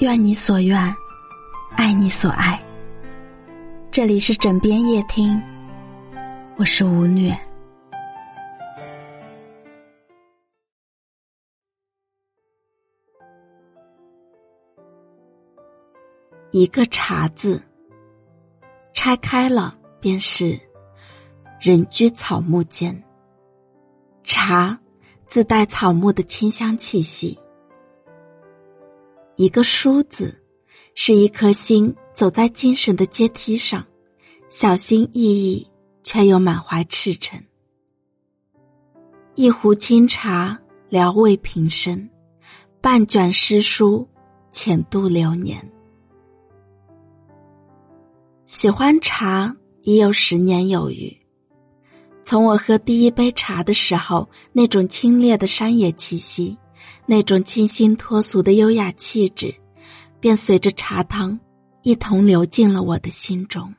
愿你所愿，爱你所爱。这里是枕边夜听，我是吴虐。一个茶字，拆开了便是人居草木间。茶自带草木的清香气息。一个书字，是一颗心走在精神的阶梯上，小心翼翼却又满怀赤诚。一壶清茶，聊慰平生；半卷诗书，浅度流年。喜欢茶已有十年有余，从我喝第一杯茶的时候，那种清冽的山野气息。那种清新脱俗的优雅气质，便随着茶汤一同流进了我的心中。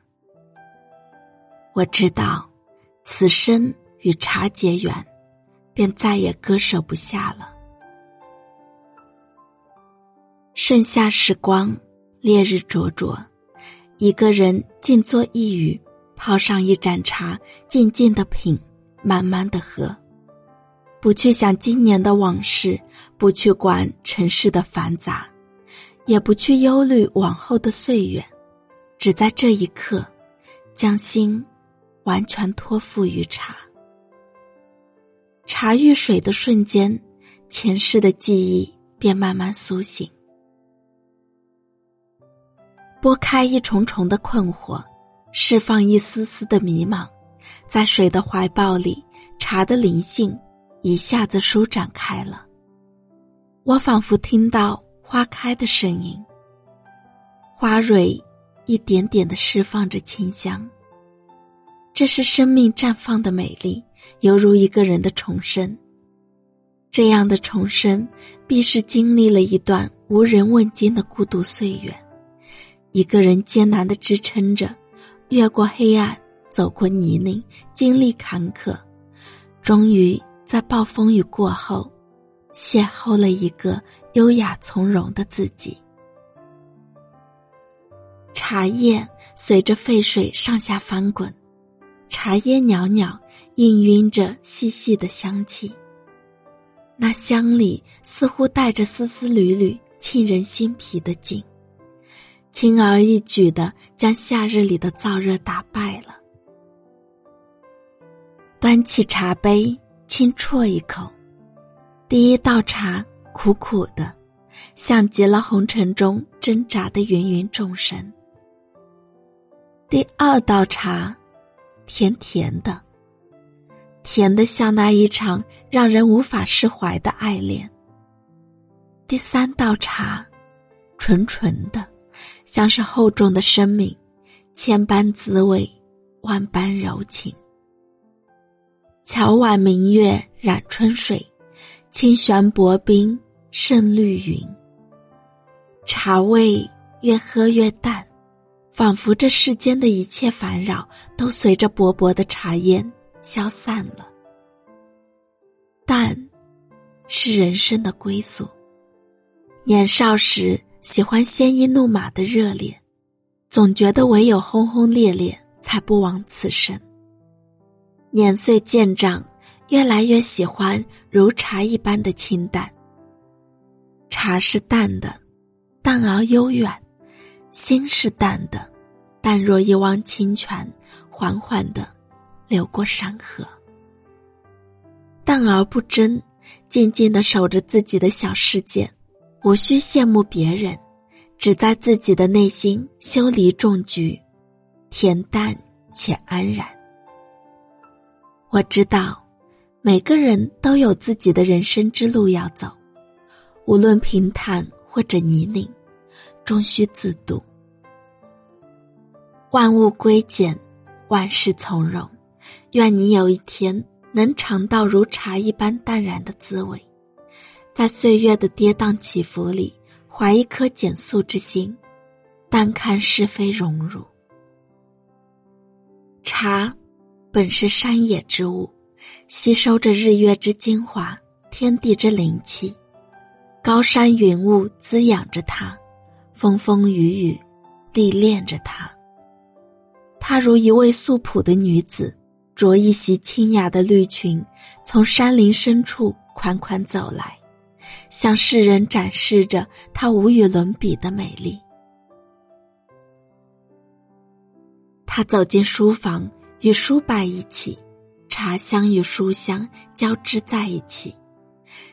我知道，此生与茶结缘，便再也割舍不下了。盛夏时光，烈日灼灼，一个人静坐一隅，泡上一盏茶，静静的品，慢慢的喝。不去想今年的往事，不去管尘世的繁杂，也不去忧虑往后的岁月，只在这一刻，将心完全托付于茶。茶遇水的瞬间，前世的记忆便慢慢苏醒，拨开一重重的困惑，释放一丝丝的迷茫，在水的怀抱里，茶的灵性。一下子舒展开了，我仿佛听到花开的声音，花蕊一点点的释放着清香。这是生命绽放的美丽，犹如一个人的重生。这样的重生，必是经历了一段无人问津的孤独岁月，一个人艰难的支撑着，越过黑暗，走过泥泞，经历坎坷，终于。在暴风雨过后，邂逅了一个优雅从容的自己。茶叶随着沸水上下翻滚，茶叶袅袅氤氲着细细的香气。那香里似乎带着丝丝缕缕沁人心脾的景，轻而易举的将夏日里的燥热打败了。端起茶杯。轻啜一口，第一道茶苦苦的，像极了红尘中挣扎的芸芸众生。第二道茶，甜甜的，甜的像那一场让人无法释怀的爱恋。第三道茶，纯纯的，像是厚重的生命，千般滋味，万般柔情。桥晚明月染春水，清玄薄冰胜绿云。茶味越喝越淡，仿佛这世间的一切烦扰都随着薄薄的茶烟消散了。淡，是人生的归宿。年少时喜欢鲜衣怒马的热烈，总觉得唯有轰轰烈烈才不枉此生。年岁渐长，越来越喜欢如茶一般的清淡。茶是淡的，淡而悠远；心是淡的，淡若一汪清泉，缓缓的流过山河。淡而不争，静静的守着自己的小世界，无需羡慕别人，只在自己的内心修篱种菊，恬淡且安然。我知道，每个人都有自己的人生之路要走，无论平坦或者泥泞，终须自渡。万物归简，万事从容。愿你有一天能尝到如茶一般淡然的滋味，在岁月的跌宕起伏里，怀一颗简素之心，淡看是非荣辱。茶。本是山野之物，吸收着日月之精华，天地之灵气，高山云雾滋养着它，风风雨雨，历练着它。她如一位素朴的女子，着一袭清雅的绿裙，从山林深处款款走来，向世人展示着她无与伦比的美丽。她走进书房，与书摆一起，茶香与书香交织在一起，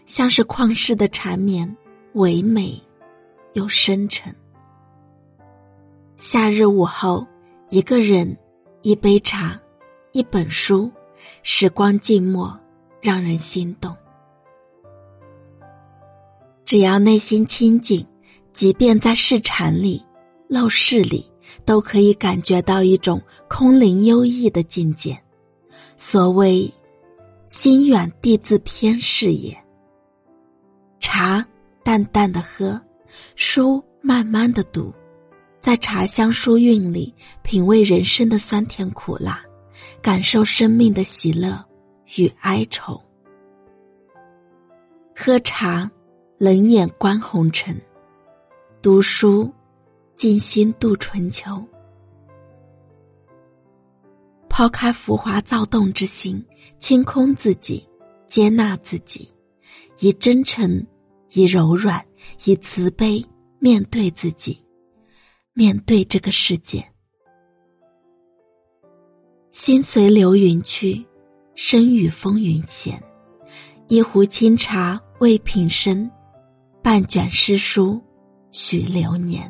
像是旷世的缠绵，唯美又深沉。夏日午后，一个人，一杯茶，一本书，时光静默，让人心动。只要内心清静，即便在市场里、陋室里。都可以感觉到一种空灵幽逸的境界。所谓“心远地自偏”是也。茶淡淡的喝，书慢慢的读，在茶香书韵里品味人生的酸甜苦辣，感受生命的喜乐与哀愁。喝茶，冷眼观红尘；读书。静心度春秋，抛开浮华躁动之心，清空自己，接纳自己，以真诚，以柔软，以慈悲面对自己，面对这个世界。心随流云去，身与风云闲。一壶清茶为品身，半卷诗书许流年。